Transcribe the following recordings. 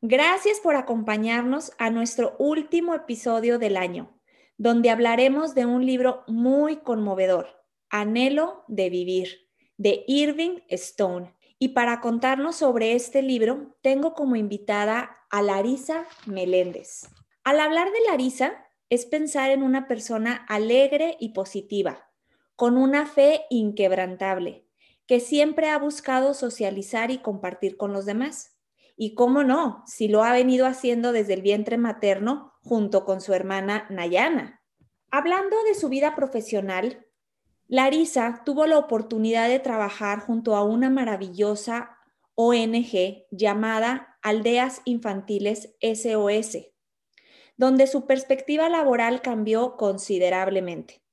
gracias por acompañarnos a nuestro último episodio del año, donde hablaremos de un libro muy conmovedor, Anhelo de Vivir, de Irving Stone. Y para contarnos sobre este libro, tengo como invitada a Larisa Meléndez. Al hablar de Larisa, es pensar en una persona alegre y positiva, con una fe inquebrantable, que siempre ha buscado socializar y compartir con los demás. Y cómo no, si lo ha venido haciendo desde el vientre materno junto con su hermana Nayana. Hablando de su vida profesional, Larisa tuvo la oportunidad de trabajar junto a una maravillosa ONG llamada Aldeas Infantiles SOS, donde su perspectiva laboral cambió considerablemente,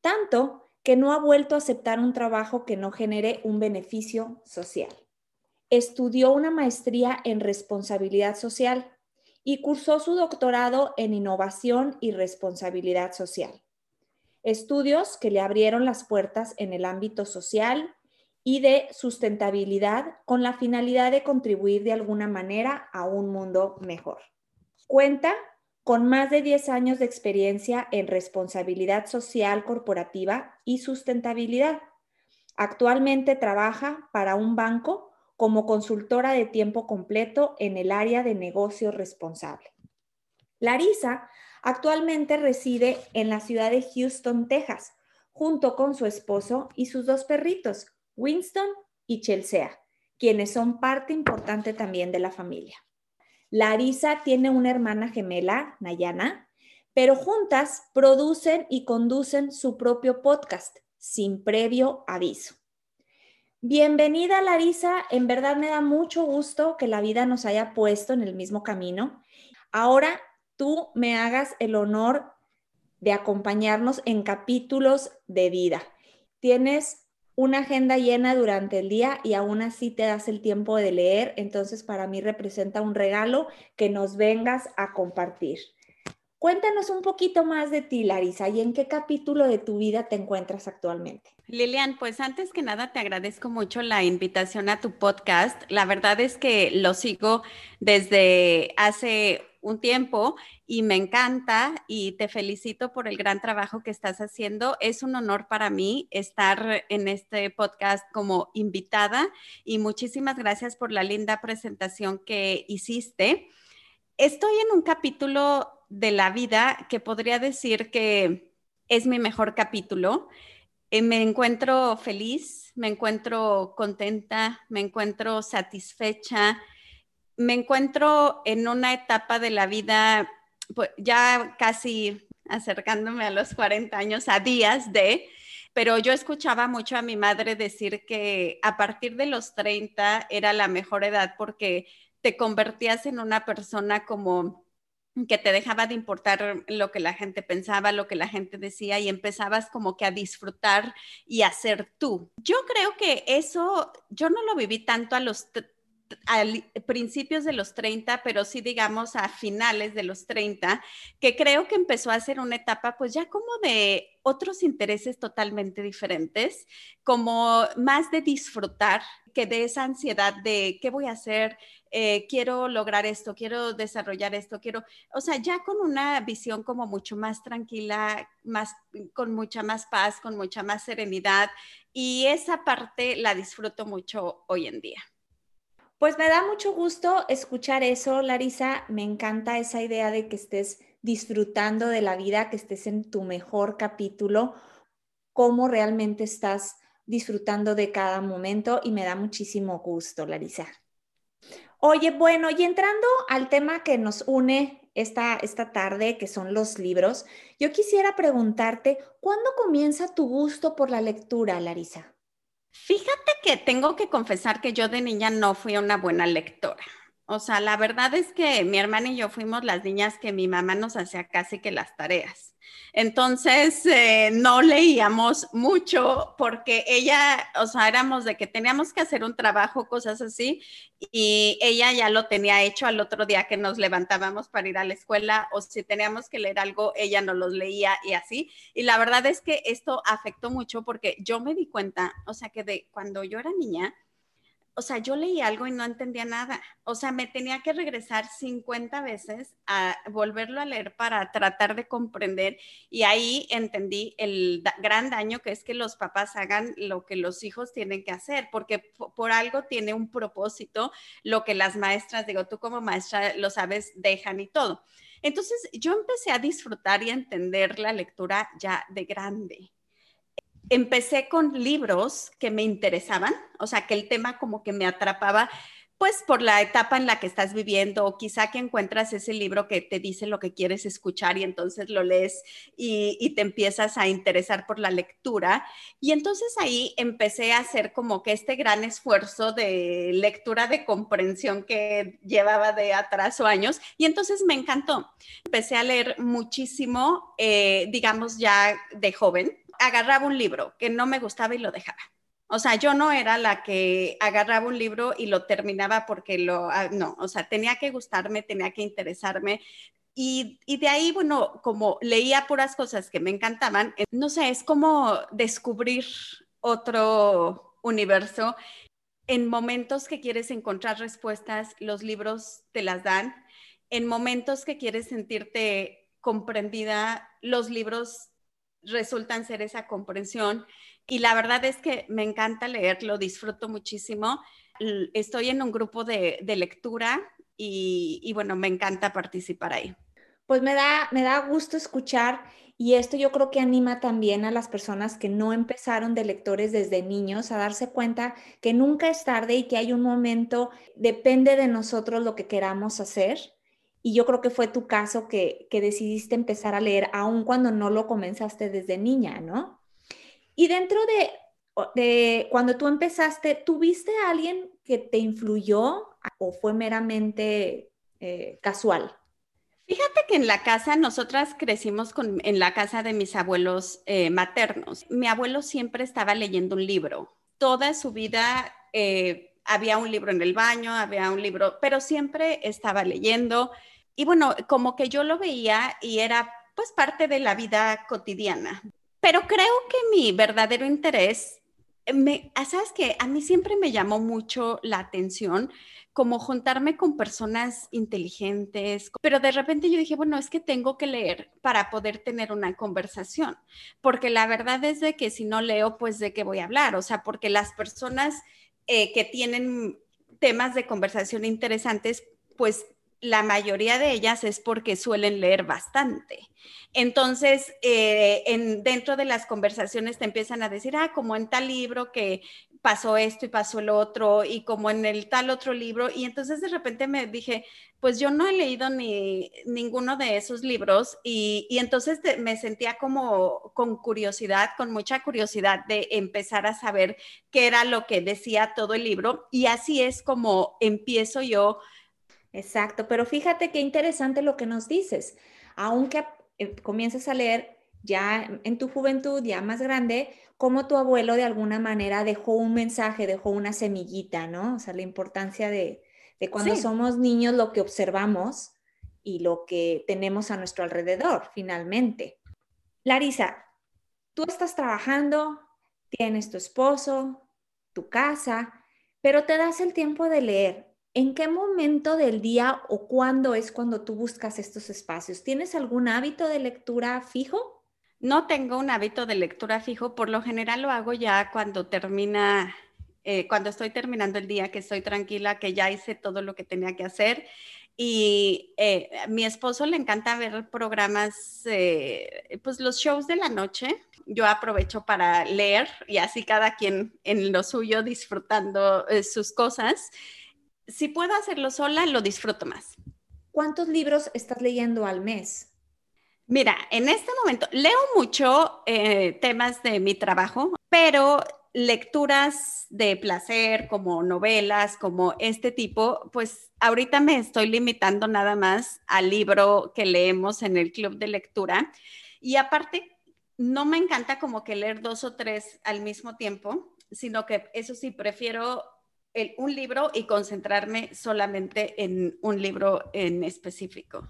tanto que no ha vuelto a aceptar un trabajo que no genere un beneficio social estudió una maestría en responsabilidad social y cursó su doctorado en innovación y responsabilidad social. Estudios que le abrieron las puertas en el ámbito social y de sustentabilidad con la finalidad de contribuir de alguna manera a un mundo mejor. Cuenta con más de 10 años de experiencia en responsabilidad social corporativa y sustentabilidad. Actualmente trabaja para un banco como consultora de tiempo completo en el área de negocio responsable. Larisa actualmente reside en la ciudad de Houston, Texas, junto con su esposo y sus dos perritos, Winston y Chelsea, quienes son parte importante también de la familia. Larisa tiene una hermana gemela, Nayana, pero juntas producen y conducen su propio podcast sin previo aviso. Bienvenida Larisa, en verdad me da mucho gusto que la vida nos haya puesto en el mismo camino. Ahora tú me hagas el honor de acompañarnos en capítulos de vida. Tienes una agenda llena durante el día y aún así te das el tiempo de leer, entonces para mí representa un regalo que nos vengas a compartir. Cuéntanos un poquito más de ti, Larisa, y en qué capítulo de tu vida te encuentras actualmente. Lilian, pues antes que nada te agradezco mucho la invitación a tu podcast. La verdad es que lo sigo desde hace un tiempo y me encanta y te felicito por el gran trabajo que estás haciendo. Es un honor para mí estar en este podcast como invitada y muchísimas gracias por la linda presentación que hiciste. Estoy en un capítulo de la vida que podría decir que es mi mejor capítulo. Eh, me encuentro feliz, me encuentro contenta, me encuentro satisfecha, me encuentro en una etapa de la vida pues, ya casi acercándome a los 40 años, a días de, pero yo escuchaba mucho a mi madre decir que a partir de los 30 era la mejor edad porque te convertías en una persona como que te dejaba de importar lo que la gente pensaba, lo que la gente decía y empezabas como que a disfrutar y a ser tú. Yo creo que eso, yo no lo viví tanto a los principios de los 30, pero sí digamos a finales de los 30, que creo que empezó a ser una etapa pues ya como de otros intereses totalmente diferentes, como más de disfrutar que de esa ansiedad de qué voy a hacer, eh, quiero lograr esto, quiero desarrollar esto, quiero, o sea, ya con una visión como mucho más tranquila, más, con mucha más paz, con mucha más serenidad y esa parte la disfruto mucho hoy en día. Pues me da mucho gusto escuchar eso, Larisa. Me encanta esa idea de que estés disfrutando de la vida, que estés en tu mejor capítulo, cómo realmente estás disfrutando de cada momento y me da muchísimo gusto, Larisa. Oye, bueno, y entrando al tema que nos une esta, esta tarde, que son los libros, yo quisiera preguntarte, ¿cuándo comienza tu gusto por la lectura, Larisa? Fíjate que tengo que confesar que yo de niña no fui una buena lectora. O sea, la verdad es que mi hermana y yo fuimos las niñas que mi mamá nos hacía casi que las tareas. Entonces, eh, no leíamos mucho porque ella, o sea, éramos de que teníamos que hacer un trabajo, cosas así, y ella ya lo tenía hecho al otro día que nos levantábamos para ir a la escuela, o si teníamos que leer algo, ella nos los leía y así. Y la verdad es que esto afectó mucho porque yo me di cuenta, o sea, que de cuando yo era niña, o sea, yo leí algo y no entendía nada. O sea, me tenía que regresar 50 veces a volverlo a leer para tratar de comprender y ahí entendí el gran daño que es que los papás hagan lo que los hijos tienen que hacer, porque por algo tiene un propósito lo que las maestras, digo, tú como maestra lo sabes, dejan y todo. Entonces, yo empecé a disfrutar y a entender la lectura ya de grande empecé con libros que me interesaban, o sea, que el tema como que me atrapaba, pues por la etapa en la que estás viviendo, o quizá que encuentras ese libro que te dice lo que quieres escuchar y entonces lo lees y, te empiezas a interesar por la lectura. Y entonces ahí empecé a hacer como que este gran esfuerzo de lectura, de comprensión que llevaba de atrás o años. Y entonces me encantó. Empecé a leer muchísimo, eh, digamos ya de joven, agarraba un libro que no me gustaba y lo dejaba. O sea, yo no era la que agarraba un libro y lo terminaba porque lo, ah, no, o sea, tenía que gustarme, tenía que interesarme. Y, y, de ahí, bueno, como leía puras cosas que me encantaban, eh, no sé, es como descubrir otro universo. En momentos que quieres encontrar respuestas, los libros te las dan. En momentos que quieres sentirte comprendida, los libros resultan ser esa comprensión. Y la verdad es que me encanta leer, lo disfruto muchísimo. Estoy en un grupo de, lectura y, bueno, me encanta participar ahí. Pues me da, me da gusto escuchar y esto yo creo que anima también a las personas que no empezaron de lectores desde niños a darse cuenta que nunca es tarde y que hay un momento, depende de nosotros lo que queramos hacer y yo creo que fue tu caso que, decidiste empezar a leer aun cuando no lo comenzaste desde niña, ¿no? Y dentro de, de cuando tú empezaste, ¿tuviste a alguien que te influyó o fue meramente eh, casual? Fíjate que en la casa, nosotras crecimos con, en la casa de mis abuelos eh, maternos. Mi abuelo siempre estaba leyendo un libro. Toda su vida eh, había un libro en el baño, había un libro, pero siempre estaba leyendo y bueno, como que yo lo veía y era pues parte de la vida cotidiana. Pero creo que mi verdadero interés, me, ah, sabes que a mí siempre me llamó mucho la atención como juntarme con personas inteligentes, pero de repente yo dije, bueno, es que tengo que leer para poder tener una conversación, porque la verdad es de que si no leo, pues de qué voy a hablar, o sea, porque las personas eh, que tienen temas de conversación interesantes, pues la mayoría de ellas es porque suelen leer bastante. Entonces, eh, en, dentro de las conversaciones te empiezan a decir, ah, como en tal libro que pasó esto y pasó el otro, y como en el tal otro libro. Y entonces de repente me dije, pues yo no he leído ni ninguno de esos libros y, entonces me sentía como con curiosidad, con mucha curiosidad de empezar a saber qué era lo que decía todo el libro. Y así es como empiezo yo Exacto, pero fíjate qué interesante lo que nos dices. Aunque eh, comiences a leer ya en tu juventud, ya más grande, como tu abuelo de alguna manera dejó un mensaje, dejó una semillita, ¿no? O sea, la importancia de, cuando somos niños lo que observamos y lo que tenemos a nuestro alrededor, finalmente. Larisa, tú estás trabajando, tienes tu esposo, tu casa, pero te das el tiempo de leer. ¿En qué momento del día o cuándo es cuando tú buscas estos espacios? ¿Tienes algún hábito de lectura fijo? No tengo un hábito de lectura fijo, por lo general lo hago ya cuando termina, eh, cuando estoy terminando el día, que estoy tranquila, que ya hice todo lo que tenía que hacer. Y eh, a mi esposo le encanta ver programas, eh, pues los shows de la noche. Yo aprovecho para leer y así cada quien en lo suyo disfrutando sus cosas si puedo hacerlo sola, lo disfruto más. ¿Cuántos libros estás leyendo al mes? Mira, en este momento leo mucho eh, temas de mi trabajo, pero lecturas de placer, como novelas, como este tipo, pues ahorita me estoy limitando nada más al libro que leemos en el club de lectura. Y aparte, no me encanta como que leer dos o tres al mismo tiempo, sino que eso sí, prefiero un libro y concentrarme solamente en un libro en específico.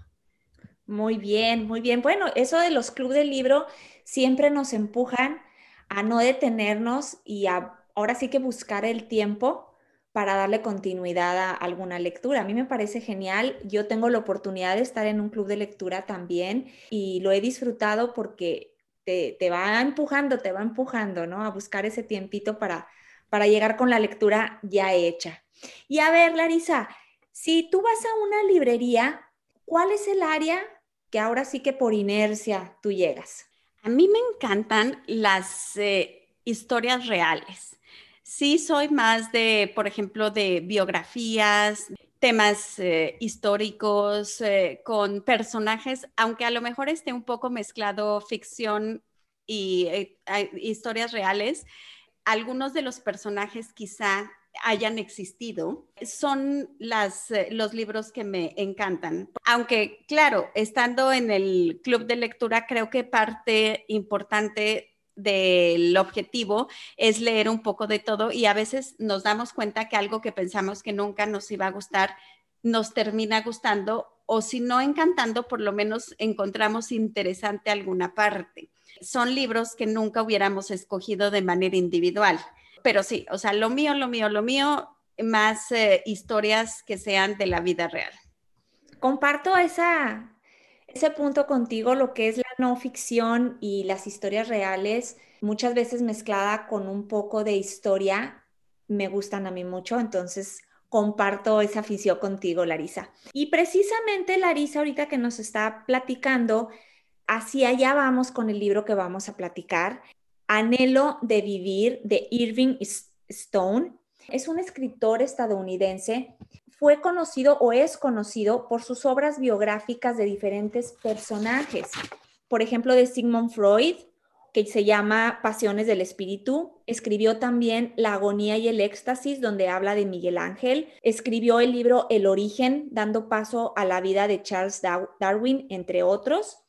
Muy bien, muy bien. Bueno, eso de los clubes de libro siempre nos empujan a no detenernos y ahora sí que buscar el tiempo para darle continuidad a alguna lectura. A mí me parece genial. Yo tengo la oportunidad de estar en un club de lectura también y lo he disfrutado porque te, va empujando, te va empujando, ¿no? A buscar ese tiempito para, para llegar con la lectura ya hecha. Y a ver, Larisa, si tú vas a una librería, ¿cuál es el área que ahora sí que por inercia tú llegas? A mí me encantan las eh, historias reales. Sí, soy más de, por ejemplo, de biografías, temas eh, históricos eh, con personajes, aunque a lo mejor esté un poco mezclado ficción y historias reales, algunos de los personajes quizá hayan existido, son las, eh, los libros que me encantan. Aunque, claro, estando en el club de lectura, creo que parte importante del objetivo es leer un poco de todo y a veces nos damos cuenta que algo que pensamos que nunca nos iba a gustar nos termina gustando o si no encantando, por lo menos encontramos interesante alguna parte. Son libros que nunca hubiéramos escogido de manera individual pero sí, o sea, lo mío, lo mío, lo mío, más eh, historias que sean de la vida real. Comparto esa, ese punto contigo, lo que es la no ficción y las historias reales, muchas veces mezclada con un poco de historia, me gustan a mí mucho, entonces comparto esa afición contigo, Larisa. Y precisamente, Larisa, ahorita que nos está platicando, así allá vamos con el libro que vamos a platicar. Anhelo de Vivir de Irving Stone. Es un escritor estadounidense. Fue conocido o es conocido por sus obras biográficas de diferentes personajes. Por ejemplo, de Sigmund Freud, que se llama Pasiones del Espíritu. Escribió también La agonía y el éxtasis, donde habla de Miguel Ángel. Escribió el libro El origen, dando paso a la vida de Charles Darwin, entre otros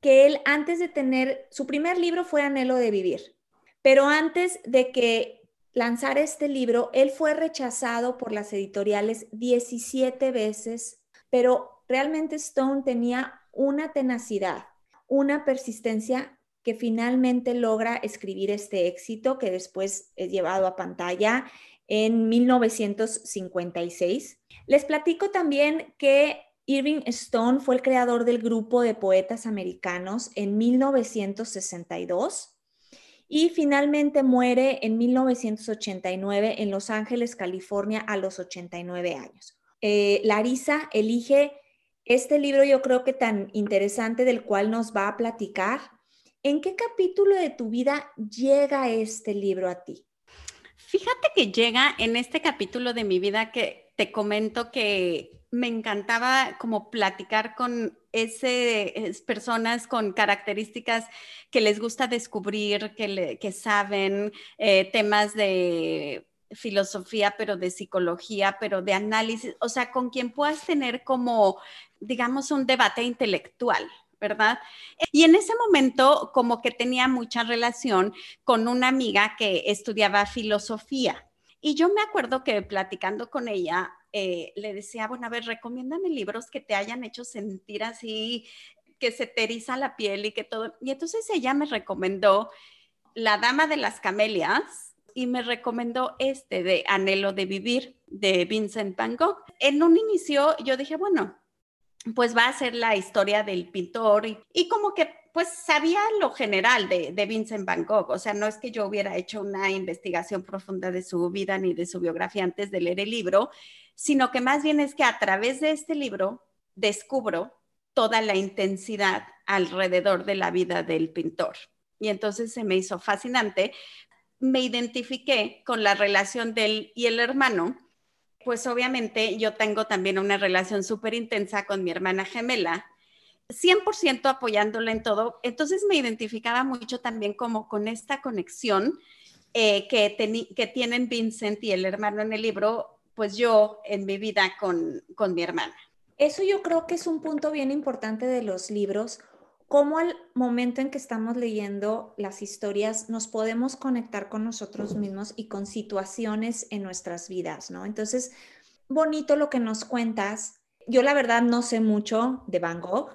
que él antes de tener, su primer libro fue Anhelo de Vivir, pero antes de que lanzara este libro, él fue rechazado por las editoriales 17 veces, pero realmente Stone tenía una tenacidad, una persistencia que finalmente logra escribir este éxito que después es llevado a pantalla en 1956. Les platico también que Irving Stone fue el creador del grupo de poetas americanos en 1962 y finalmente muere en 1989 en Los Ángeles, California, a los 89 años. Eh, Larisa elige este libro yo creo que tan interesante del cual nos va a platicar. ¿En qué capítulo de tu vida llega este libro a ti? Fíjate que llega en este capítulo de mi vida que te comento que me encantaba como platicar con esas personas con características que les gusta descubrir, que, saben eh, temas de filosofía, pero de psicología, pero de análisis, o sea, con quien puedas tener como, digamos, un debate intelectual. ¿verdad? Y en ese momento como que tenía mucha relación con una amiga que estudiaba filosofía. Y yo me acuerdo que platicando con ella, eh, le decía, bueno, a ver, recomiéndame libros que te hayan hecho sentir así, que se te eriza la piel y que todo. Y entonces ella me recomendó La Dama de las Camelias y me recomendó este de Anhelo de Vivir de Vincent Van Gogh. En un inicio yo dije, bueno, pues va a ser la historia del pintor y, y como que pues sabía lo general de, de, Vincent Van Gogh, o sea, no es que yo hubiera hecho una investigación profunda de su vida ni de su biografía antes de leer el libro, sino que más bien es que a través de este libro descubro toda la intensidad alrededor de la vida del pintor. Y entonces se me hizo fascinante. Me identifiqué con la relación de él y el hermano, pues obviamente yo tengo también una relación súper intensa con mi hermana gemela, 100% apoyándola en todo. Entonces me identificaba mucho también como con esta conexión eh, que, que tienen Vincent y el hermano en el libro, pues yo en mi vida con, con mi hermana. Eso yo creo que es un punto bien importante de los libros, cómo al momento en que estamos leyendo las historias nos podemos conectar con nosotros mismos y con situaciones en nuestras vidas, ¿no? Entonces, bonito lo que nos cuentas. Yo la verdad no sé mucho de Van Gogh.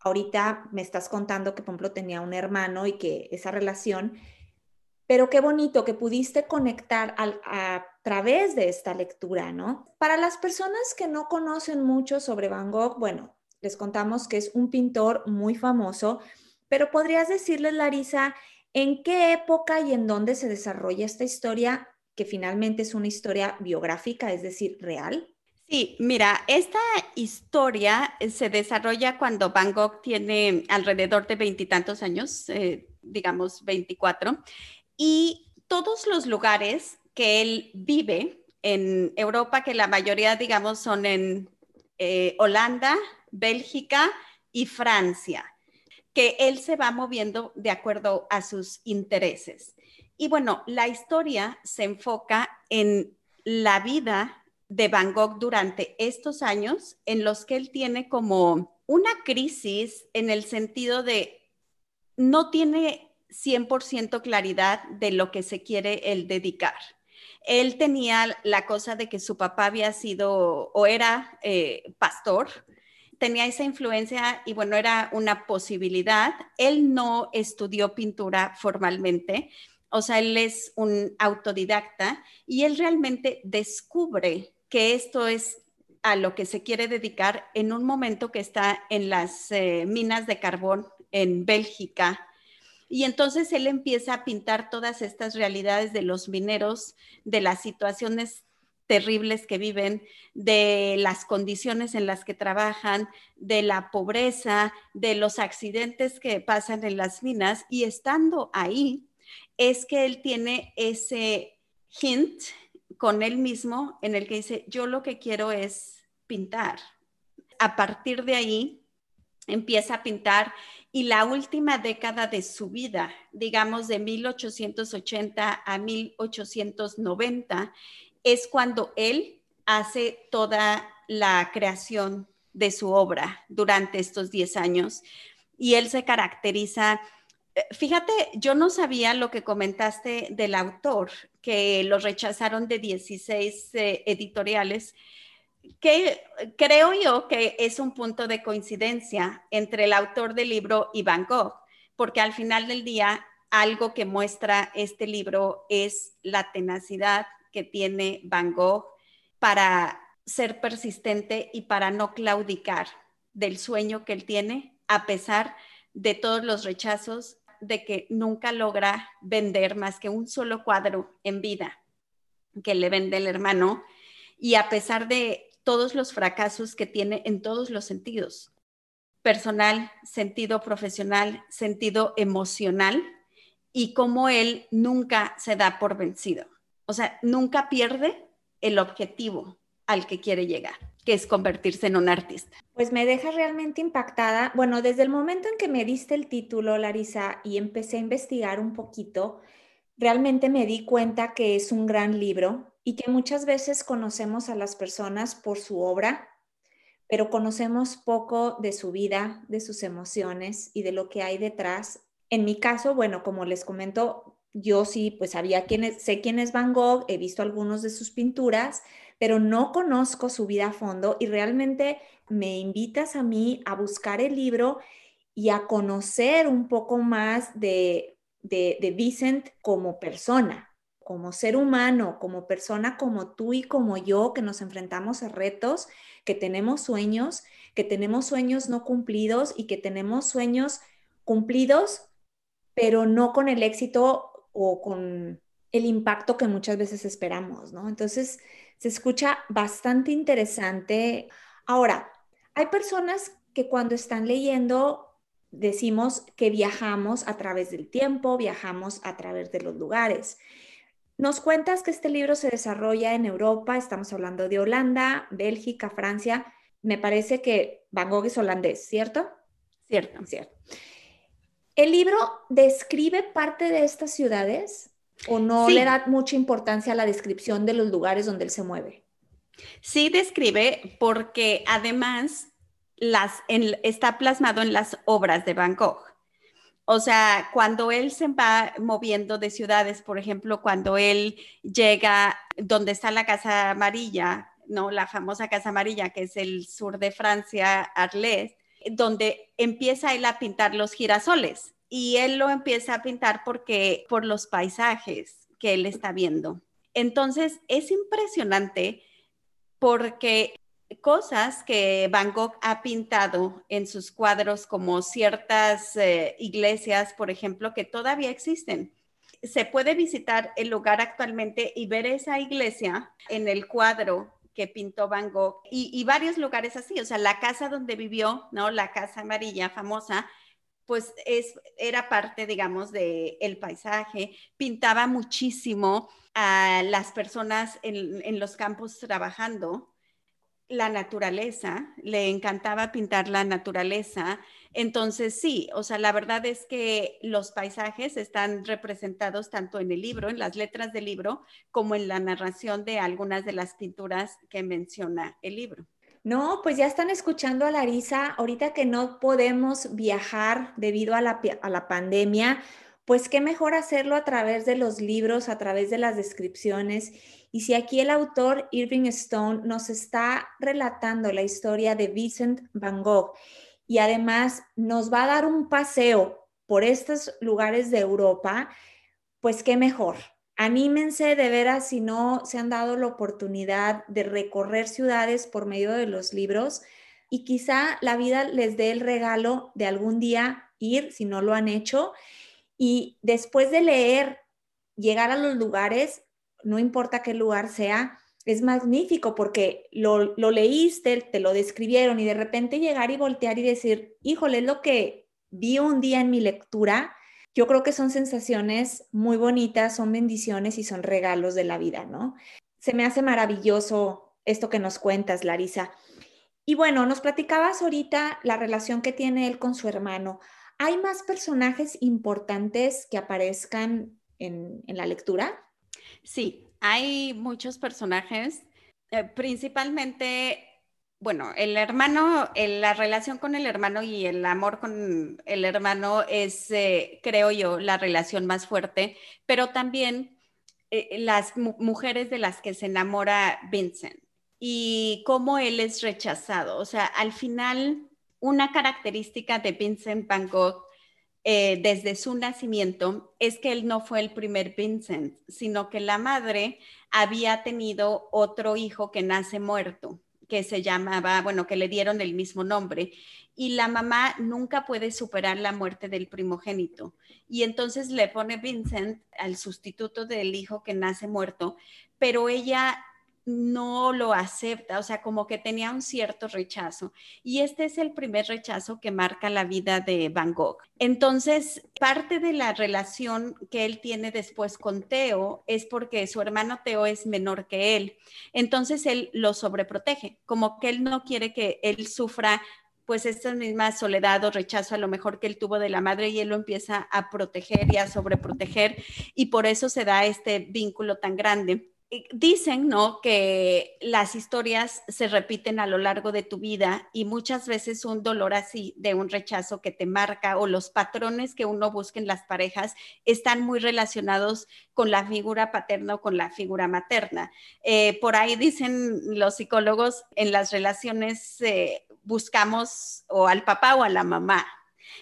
Ahorita me estás contando que, por tenía un hermano y que esa relación, pero qué bonito que pudiste conectar a través de esta lectura, ¿no? Para las personas que no conocen mucho sobre Van Gogh, bueno, les contamos que es un pintor muy famoso, pero podrías decirles, Larisa, en qué época y en dónde se desarrolla esta historia, que finalmente es una historia biográfica, es decir, real. Sí, mira, esta historia se desarrolla cuando Van Gogh tiene alrededor de veintitantos años, eh, digamos 24, y todos los lugares que él vive en Europa, que la mayoría, digamos, son en eh, Holanda, Bélgica y Francia, que él se va moviendo de acuerdo a sus intereses. Y bueno, la historia se enfoca en la vida de Van Gogh durante estos años en los que él tiene como una crisis en el sentido de no tiene 100% claridad de lo que se quiere él dedicar. Él tenía la cosa de que su papá había sido o era eh, pastor, tenía esa influencia y bueno, era una posibilidad. Él no estudió pintura formalmente, o sea, él es un autodidacta y él realmente descubre que esto es a lo que se quiere dedicar en un momento que está en las eh, minas de carbón en Bélgica. Y entonces él empieza a pintar todas estas realidades de los mineros, de las situaciones terribles que viven, de las condiciones en las que trabajan, de la pobreza, de los accidentes que pasan en las minas. Y estando ahí, es que él tiene ese hint con él mismo en el que dice, yo lo que quiero es pintar. A partir de ahí, empieza a pintar y la última década de su vida, digamos de 1880 a 1890, es cuando él hace toda la creación de su obra durante estos 10 años y él se caracteriza, eh, fíjate, yo no sabía lo que comentaste del autor, que lo rechazaron de 16 eh, editoriales, que creo yo que es un punto de coincidencia entre el autor del libro y Van Gogh, porque al final del día algo que muestra este libro es la tenacidad que tiene Van Gogh para ser persistente y para no claudicar del sueño que él tiene, a pesar de todos los rechazos, de que nunca logra vender más que un solo cuadro en vida que le vende el hermano, y a pesar de todos los fracasos que tiene en todos los sentidos, personal, sentido profesional, sentido emocional, y cómo él nunca se da por vencido o sea, nunca pierde el objetivo al que quiere llegar, que es convertirse en un artista. Pues me deja realmente impactada. Bueno, desde el momento en que me diste el título, Larisa, y empecé a investigar un poquito, realmente me di cuenta que es un gran libro y que muchas veces conocemos a las personas por su obra, pero conocemos poco de su vida, de sus emociones y de lo que hay detrás. En mi caso, bueno, como les comento, yo sí, pues sabía quién es, sé quién es Van Gogh, he visto algunos de sus pinturas, pero no conozco su vida a fondo y realmente me invitas a mí a buscar el libro y a conocer un poco más de, de, de Vicent como persona, como ser humano, como persona como tú y como yo, que nos enfrentamos a retos, que tenemos sueños, que tenemos sueños no cumplidos y que tenemos sueños cumplidos, pero no con el éxito o con el impacto que muchas veces esperamos, ¿no? Entonces, se escucha bastante interesante. Ahora, hay personas que cuando están leyendo decimos que viajamos a través del tiempo, viajamos a través de los lugares. Nos cuentas que este libro se desarrolla en Europa, estamos hablando de Holanda, Bélgica, Francia. Me parece que Van Gogh es holandés, ¿cierto? Cierto. Cierto. El libro describe parte de estas ciudades. ¿O no le da mucha importancia a la descripción de los lugares donde él se mueve? Sí describe porque además las, está plasmado en las obras de Van Gogh. O sea, cuando él se va moviendo de ciudades, por ejemplo, cuando él llega donde está la Casa Amarilla, ¿no? La famosa Casa Amarilla, que es el sur de Francia, Arles, donde empieza él a pintar los girasoles. Y él lo empieza a pintar porque por los paisajes que él está viendo. Entonces, es impresionante porque cosas que Van Gogh ha pintado en sus cuadros, como ciertas eh, iglesias, por ejemplo, que todavía existen. Se puede visitar el lugar actualmente y ver esa iglesia en el cuadro que pintó Van Gogh y, varios lugares así, o sea, la casa donde vivió, ¿no? La casa amarilla famosa, pues es, era parte, digamos, del el paisaje, pintaba muchísimo a las personas en, en los campos trabajando, la naturaleza, le encantaba pintar la naturaleza. Entonces, sí, o sea, la verdad es que los paisajes están representados tanto en el libro, en las letras del libro, como en la narración de algunas de las pinturas que menciona el libro. No, pues ya están escuchando a Larisa, ahorita que no podemos viajar debido a la, a la pandemia, pues qué mejor hacerlo a través de los libros, a través de las descripciones y si aquí el autor Irving Stone nos está relatando la historia de Vincent Van Gogh y además nos va a dar un paseo por estos lugares de Europa, pues qué mejor. Anímense de veras si no se han dado la oportunidad de recorrer ciudades por medio de los libros y quizá la vida les dé el regalo de algún día ir, si no lo han hecho, y después de leer, llegar a los lugares, no importa qué lugar sea, es magnífico porque lo, leíste, te lo describieron y de repente llegar y voltear y decir, híjole, es lo que vi un día en mi lectura. Yo creo que son sensaciones muy bonitas, son bendiciones y son regalos de la vida, ¿no? Se me hace maravilloso esto que nos cuentas, Larisa. Y bueno, nos platicabas ahorita la relación que tiene él con su hermano. ¿Hay más personajes importantes que aparezcan en, la lectura? Sí, hay muchos personajes, eh, principalmente, bueno, el hermano, la relación con el hermano y el amor con el hermano es, eh, creo yo, la relación más fuerte, pero también eh, las mujeres de las que se enamora Vincent y cómo él es rechazado. O sea, al final, una característica de Vincent Van Gogh eh, desde su nacimiento es que él no fue el primer Vincent, sino que la madre había tenido otro hijo que nace muerto, que se llamaba, bueno, que le dieron el mismo nombre. Y la mamá nunca puede superar la muerte del primogénito. Y entonces le pone Vincent al sustituto del hijo que nace muerto, pero ella no lo acepta, o sea, como que tenía un cierto rechazo. Y este es el primer rechazo que marca la vida de Van Gogh. Entonces, parte de la relación que él tiene después con Teo es porque su hermano Teo es menor que él. Entonces, él lo sobreprotege, como que él no quiere que él sufra pues esta misma soledad o rechazo a lo mejor que él tuvo de la madre y él lo empieza a proteger y a sobreproteger y por eso se da este vínculo tan grande dicen, ¿no? Que las historias se repiten a lo largo de tu vida y muchas veces un dolor así de un rechazo que te marca o los patrones que uno busca en las parejas están muy relacionados con la figura paterna o con la figura materna. Eh, por ahí dicen los psicólogos, en las relaciones eh, buscamos o al papá o a la mamá,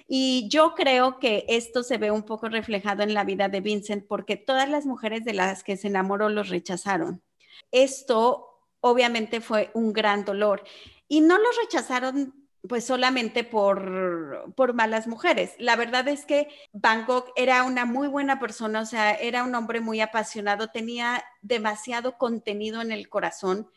y yo creo que esto se ve un poco reflejado en la vida de Vincent porque todas las mujeres de las que se enamoró los rechazaron. Esto obviamente fue un gran dolor y no los rechazaron pues solamente por, por malas mujeres. La verdad es que Van Gogh era una muy buena persona, o sea, era un hombre muy apasionado, tenía demasiado contenido en el corazón,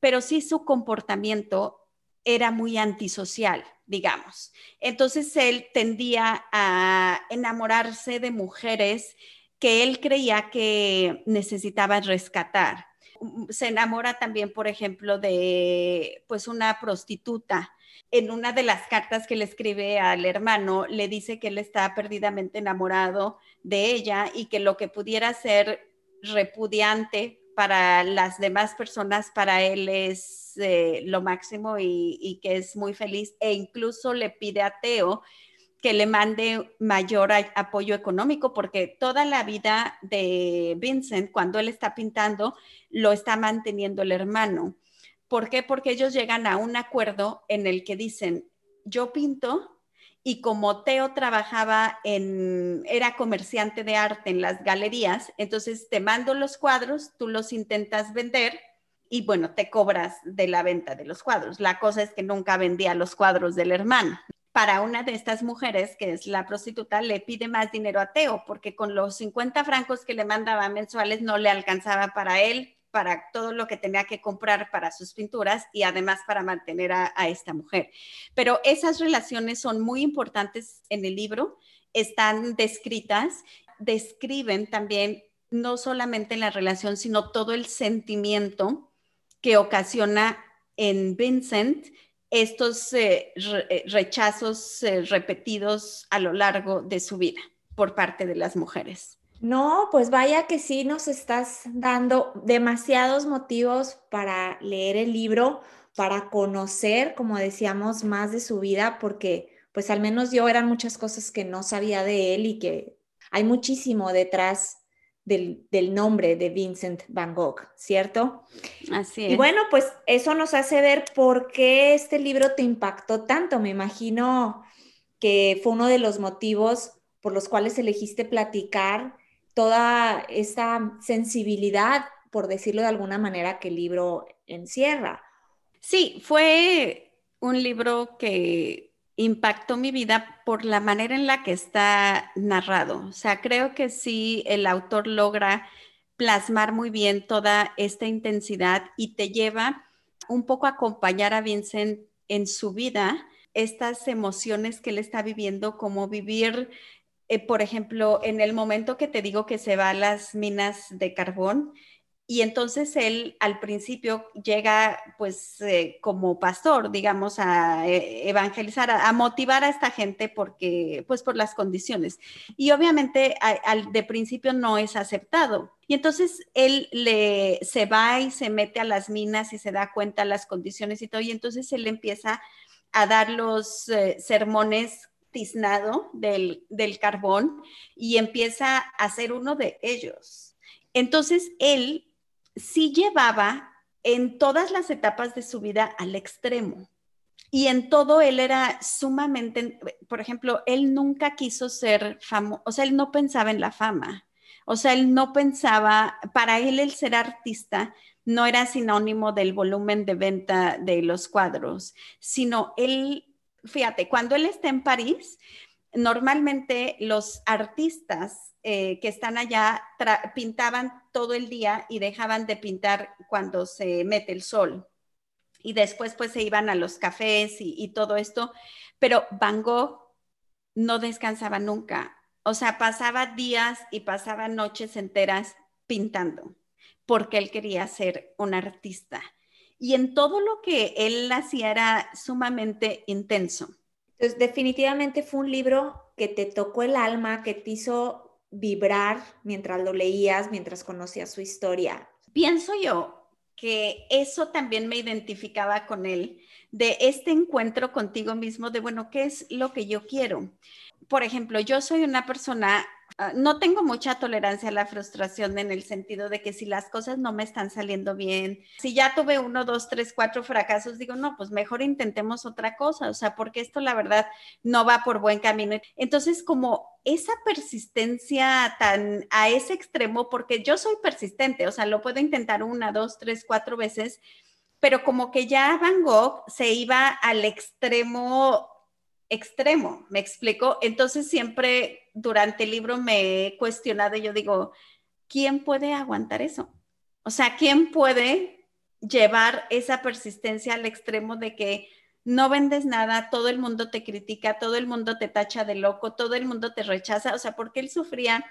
pero sí su comportamiento era muy antisocial, digamos. Entonces él tendía a enamorarse de mujeres que él creía que necesitaba rescatar. se enamora también, por ejemplo, de pues una prostituta. En una de las cartas que le escribe al hermano, le dice que él está perdidamente enamorado de ella y que lo que pudiera ser repudiante para las demás personas, para él es eh, lo máximo y, y, que es muy feliz. E incluso le pide a Teo que le mande mayor apoyo económico, porque toda la vida de Vincent, cuando él está pintando, lo está manteniendo el hermano. ¿Por qué? Porque ellos llegan a un acuerdo en el que dicen, yo pinto y como Teo trabajaba en, era comerciante de arte en las galerías, entonces te mando los cuadros, tú los intentas vender y bueno, te cobras de la venta de los cuadros. La cosa es que nunca vendía los cuadros del hermano para una de estas mujeres, que es la prostituta, le pide más dinero a Teo, porque con los 50 francos que le mandaba mensuales no le alcanzaba para él, para todo lo que tenía que comprar para sus pinturas y además para mantener a, esta mujer. Pero esas relaciones son muy importantes en el libro, están descritas, describen también no solamente la relación, sino todo el sentimiento que ocasiona en Vincent estos eh, rechazos eh, repetidos a lo largo de su vida por parte de las mujeres. No, pues vaya que sí nos estás dando demasiados motivos para leer el libro, para conocer, como decíamos, más de su vida, porque pues al menos yo eran muchas cosas que no sabía de él y que hay muchísimo detrás del, nombre de Vincent Van Gogh, ¿cierto? Así es. Y bueno, pues eso nos hace ver por qué este libro te impactó tanto. Me imagino que fue uno de los motivos por los cuales elegiste platicar toda esta sensibilidad, por decirlo de alguna manera, que el libro encierra. Sí, fue un libro que impactó mi vida por la manera en la que está narrado. O sea, creo que sí, el autor logra plasmar muy bien toda esta intensidad y te lleva un poco a acompañar a Vincent en su vida, estas emociones que él está viviendo, como vivir, eh, por ejemplo, en el momento que te digo que se va a las minas de carbón, y entonces él al principio llega pues eh, como pastor, digamos, a eh, evangelizar, a, motivar a esta gente porque pues por las condiciones. Y obviamente de principio no es aceptado. Y entonces él le, se va y se mete a las minas y se da cuenta las condiciones y todo. Y entonces él empieza a dar los sermones tiznado del, carbón y empieza a ser uno de ellos. Entonces él sí llevaba en todas las etapas de su vida al extremo. Y en todo él era sumamente, por ejemplo, él nunca quiso ser famoso, o sea, él no pensaba en la fama. O sea, él no pensaba, para él el ser artista no era sinónimo del volumen de venta de los cuadros, sino él, fíjate, cuando él está en París, normalmente los artistas eh, que están allá pintaban todo el día y dejaban de pintar cuando se mete el sol. Y después pues se iban a los cafés y, y todo esto. Pero Van Gogh no descansaba nunca. O sea, pasaba días y pasaba noches enteras pintando porque él quería ser un artista. Y en todo lo que él hacía era sumamente intenso. Entonces, definitivamente fue un libro que te tocó el alma, que te hizo vibrar mientras lo leías, mientras conocías su historia? Pienso yo que eso también me identificaba con él, de este encuentro contigo mismo, de, bueno, ¿qué es lo que yo quiero? Por ejemplo, yo soy una persona Ah, no tengo mucha tolerancia a la frustración en el sentido de que si las cosas no me están saliendo bien, si ya tuve uno, dos, tres, cuatro fracasos, digo, no, pues mejor intentemos otra cosa, o sea, porque esto la verdad no va por buen camino. Entonces, como esa persistencia tan a ese extremo, porque yo soy persistente, o sea, lo puedo intentar una, dos, tres, cuatro veces, pero como que ya Van Gogh se iba al extremo extremo, ¿me explico? Entonces siempre durante el libro me he cuestionado y yo digo, ¿quién puede aguantar eso? O sea, ¿quién puede llevar esa persistencia al extremo de que no vendes nada, todo el mundo te critica, todo el mundo te tacha de loco, todo el mundo te rechaza? O sea, porque él sufría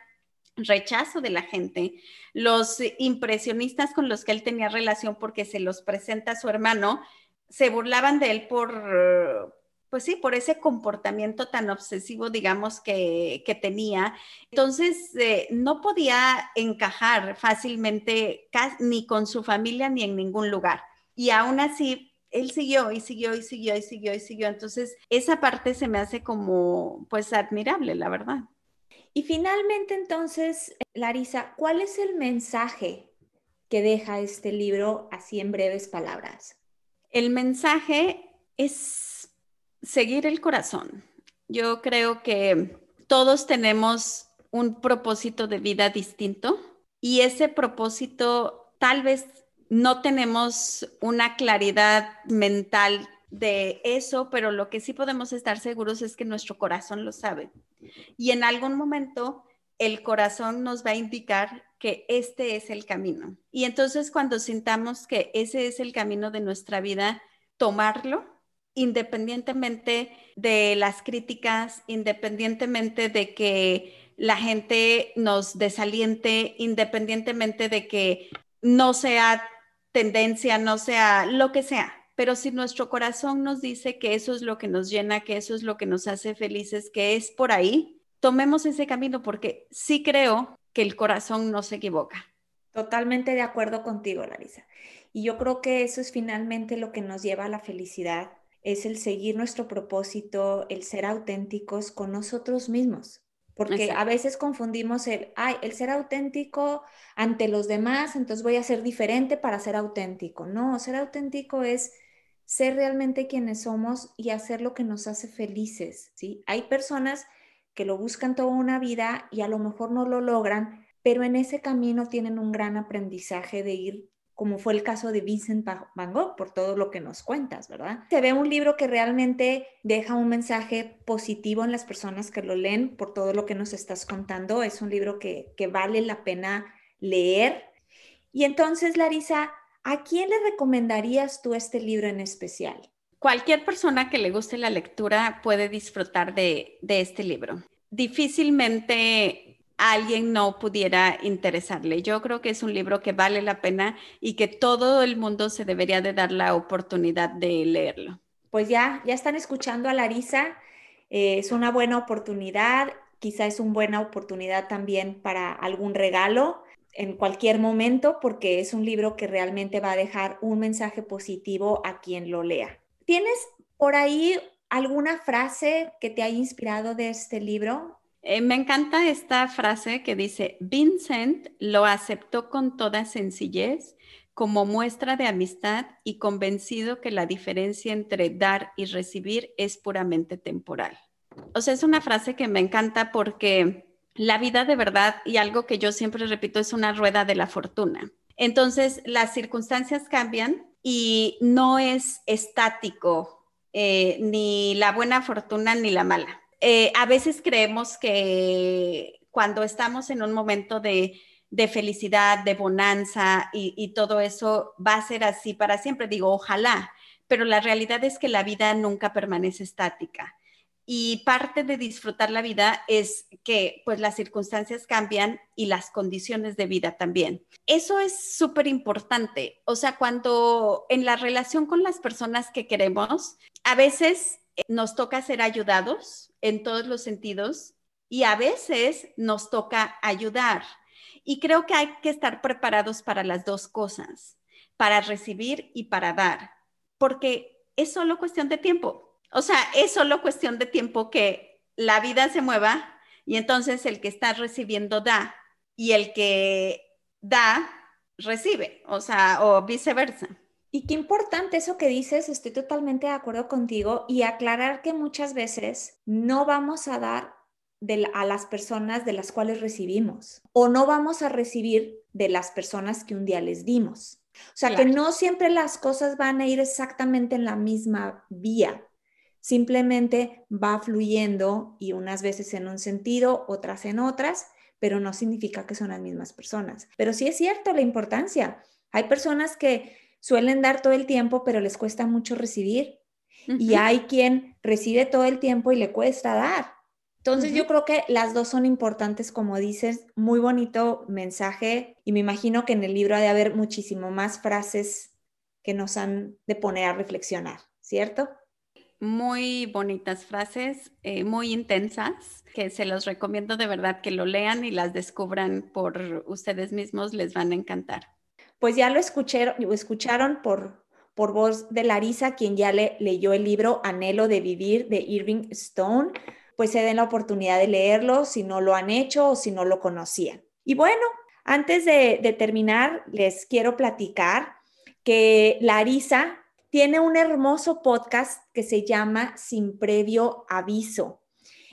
rechazo de la gente, los impresionistas con los que él tenía relación porque se los presenta a su hermano, se burlaban de él por, pues sí, por ese comportamiento tan obsesivo, digamos, que, tenía. Entonces, eh, no podía encajar fácilmente ni con su familia ni en ningún lugar. Y aún así, él siguió y siguió y siguió y siguió y siguió. Entonces, esa parte se me hace como, pues, admirable, la verdad. Y finalmente, entonces, Larisa, ¿cuál es el mensaje que deja este libro así en breves palabras? El mensaje es seguir el corazón. Yo creo que todos tenemos un propósito de vida distinto y ese propósito tal vez no tenemos una claridad mental de eso, pero lo que sí podemos estar seguros es que nuestro corazón lo sabe. Y en algún momento el corazón nos va a indicar que este es el camino. Y entonces cuando sintamos que ese es el camino de nuestra vida, tomarlo independientemente de las críticas, independientemente de que la gente nos desaliente, independientemente de que no sea tendencia, no sea lo que sea. Pero si nuestro corazón nos dice que eso es lo que nos llena, que eso es lo que nos hace felices, que es por ahí, tomemos ese camino porque sí creo que el corazón no se equivoca. Totalmente de acuerdo contigo, Larisa. Y yo creo que eso es finalmente lo que nos lleva a la felicidad, es el seguir nuestro propósito, el ser auténticos con nosotros mismos. Porque a veces confundimos el, ay, el ser auténtico ante los demás, entonces voy a ser diferente para ser auténtico. No, ser auténtico es ser realmente quienes somos y hacer lo que nos hace felices, ¿sí? Hay personas que lo buscan toda una vida y a lo mejor no lo logran, pero en ese camino tienen un gran aprendizaje de ir, como fue el caso de Vincent Van Gogh, por todo lo que nos cuentas, ¿verdad? Se ve un libro que realmente deja un mensaje positivo en las personas que lo leen por todo lo que nos estás contando. Es un libro que, que vale la pena leer. Y entonces, Larisa, ¿a quién le recomendarías tú este libro en especial? Cualquier persona que le guste la lectura puede disfrutar de, este libro. Difícilmente alguien no pudiera interesarle. Yo creo que es un libro que vale la pena y que todo el mundo se debería de dar la oportunidad de leerlo. Pues ya, ya están escuchando a Larisa. Eh, es una buena oportunidad, quizá es una buena oportunidad también para algún regalo en cualquier momento porque es un libro que realmente va a dejar un mensaje positivo a quien lo lea. ¿Tienes por ahí alguna frase que te haya inspirado de este libro? Eh, me encanta esta frase que dice, Vincent lo aceptó con toda sencillez como muestra de amistad y convencido que la diferencia entre dar y recibir es puramente temporal. O sea, es una frase que me encanta porque la vida de verdad y algo que yo siempre repito es una rueda de la fortuna. Entonces, las circunstancias cambian, y no es estático eh, ni la buena fortuna ni la mala. Eh, a veces creemos que cuando estamos en un momento de, felicidad, de bonanza y, todo eso va a ser así para siempre. Digo, ojalá, pero la realidad es que la vida nunca permanece estática y parte de disfrutar la vida es que pues las circunstancias cambian y las condiciones de vida también. Eso es súper importante. O sea, cuando en la relación con las personas que queremos, a veces nos toca ser ayudados en todos los sentidos y a veces nos toca ayudar. Y creo que hay que estar preparados para las dos cosas, para recibir y para dar, porque es solo cuestión de tiempo o sea, es solo cuestión de tiempo que la vida se mueva y entonces el que está recibiendo da y el que da recibe, o sea, o viceversa. Y qué importante eso que dices, estoy totalmente de acuerdo contigo y aclarar que muchas veces no vamos a dar a las personas de las cuales recibimos o no vamos a recibir de las personas que un día les dimos. O sea, que no siempre las cosas van a ir exactamente en la misma vía simplemente va fluyendo y unas veces en un sentido, otras en otras, pero no significa que son las mismas personas. Pero sí es cierto la importancia. Hay personas que suelen dar todo el tiempo, pero les cuesta mucho recibir. Y hay quien recibe todo el tiempo y le cuesta dar. Entonces yo creo que las dos son importantes, como dices, muy bonito mensaje y me imagino que en el libro ha de haber muchísimo más frases que nos han de poner a reflexionar, ¿cierto? Muy bonitas frases, eh, muy intensas, que se los recomiendo de verdad que lo lean y las descubran por ustedes mismos, les van a encantar. Pues ya lo escucharon, escucharon por, por voz de Larisa, quien ya le, leyó el libro Anhelo de Vivir de Irving Stone pues se den la oportunidad de leerlo si no lo han hecho o si no lo conocían. Y bueno, antes de, terminar, les quiero platicar que Larisa tiene un hermoso podcast que se llama Sin previo aviso,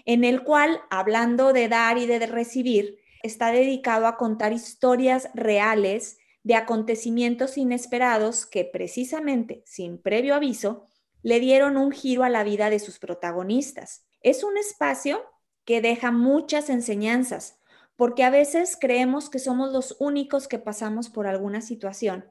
en el cual, hablando de dar y de recibir, está dedicado a contar historias reales de acontecimientos inesperados que precisamente, sin previo aviso, le dieron un giro a la vida de sus protagonistas. Es un espacio que deja muchas enseñanzas, porque a veces creemos que somos los únicos que pasamos por alguna situación.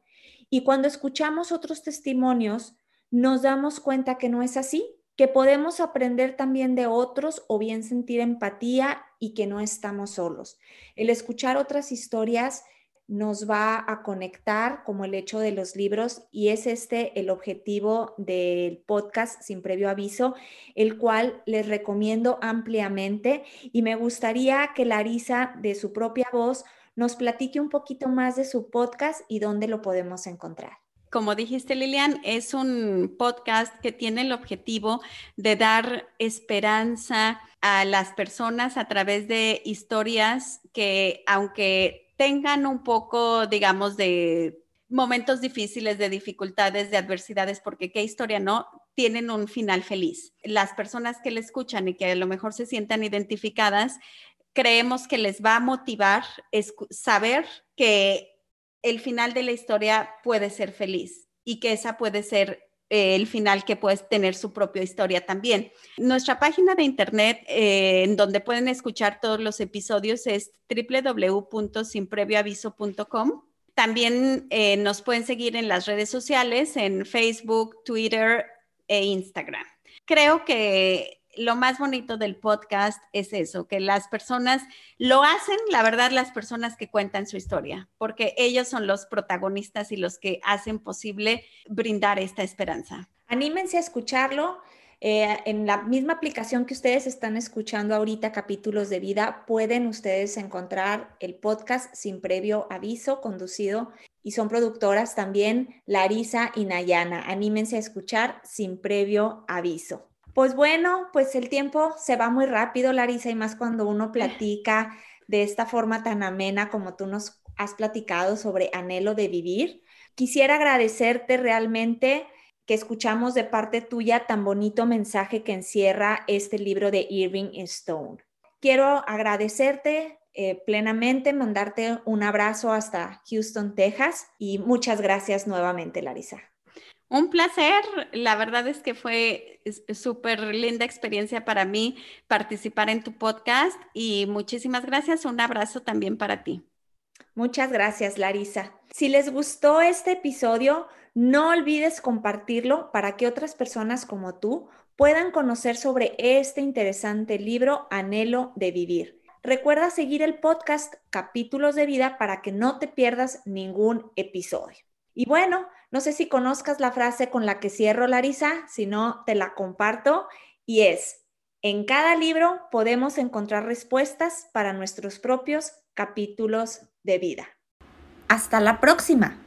Y cuando escuchamos otros testimonios, nos damos cuenta que no es así, que podemos aprender también de otros o bien sentir empatía y que no estamos solos. El escuchar otras historias nos va a conectar como el hecho de los libros y es este el objetivo del podcast sin previo aviso, el cual les recomiendo ampliamente y me gustaría que Larisa de su propia voz nos platique un poquito más de su podcast y dónde lo podemos encontrar. Como dijiste, Lilian, es un podcast que tiene el objetivo de dar esperanza a las personas a través de historias que, aunque tengan un poco, digamos, de momentos difíciles, de dificultades, de adversidades, porque qué historia no, tienen un final feliz. Las personas que le escuchan y que a lo mejor se sientan identificadas, creemos que les va a motivar saber que el final de la historia puede ser feliz y que esa puede ser eh, el final que puede tener su propia historia también. Nuestra página de internet eh, en donde pueden escuchar todos los episodios es www.sinprevioaviso.com. También eh, nos pueden seguir en las redes sociales, en Facebook, Twitter e Instagram. Creo que lo más bonito del podcast es eso, que las personas lo hacen, la verdad, las personas que cuentan su historia, porque ellos son los protagonistas y los que hacen posible brindar esta esperanza. Anímense a escucharlo. Eh, en la misma aplicación que ustedes están escuchando ahorita, capítulos de vida, pueden ustedes encontrar el podcast sin previo aviso, conducido y son productoras también Larisa y Nayana. Anímense a escuchar sin previo aviso. Pues bueno, pues el tiempo se va muy rápido, Larisa, y más cuando uno platica de esta forma tan amena como tú nos has platicado sobre anhelo de vivir. Quisiera agradecerte realmente que escuchamos de parte tuya tan bonito mensaje que encierra este libro de Irving Stone. Quiero agradecerte eh, plenamente, mandarte un abrazo hasta Houston, Texas y muchas gracias nuevamente, Larisa. Un placer, la verdad es que fue súper linda experiencia para mí participar en tu podcast y muchísimas gracias, un abrazo también para ti. Muchas gracias, Larisa. Si les gustó este episodio, no olvides compartirlo para que otras personas como tú puedan conocer sobre este interesante libro Anhelo de Vivir. Recuerda seguir el podcast Capítulos de Vida para que no te pierdas ningún episodio. Y bueno, no sé si conozcas la frase con la que cierro, Larisa, si no, te la comparto y es, en cada libro podemos encontrar respuestas para nuestros propios capítulos de vida. Hasta la próxima.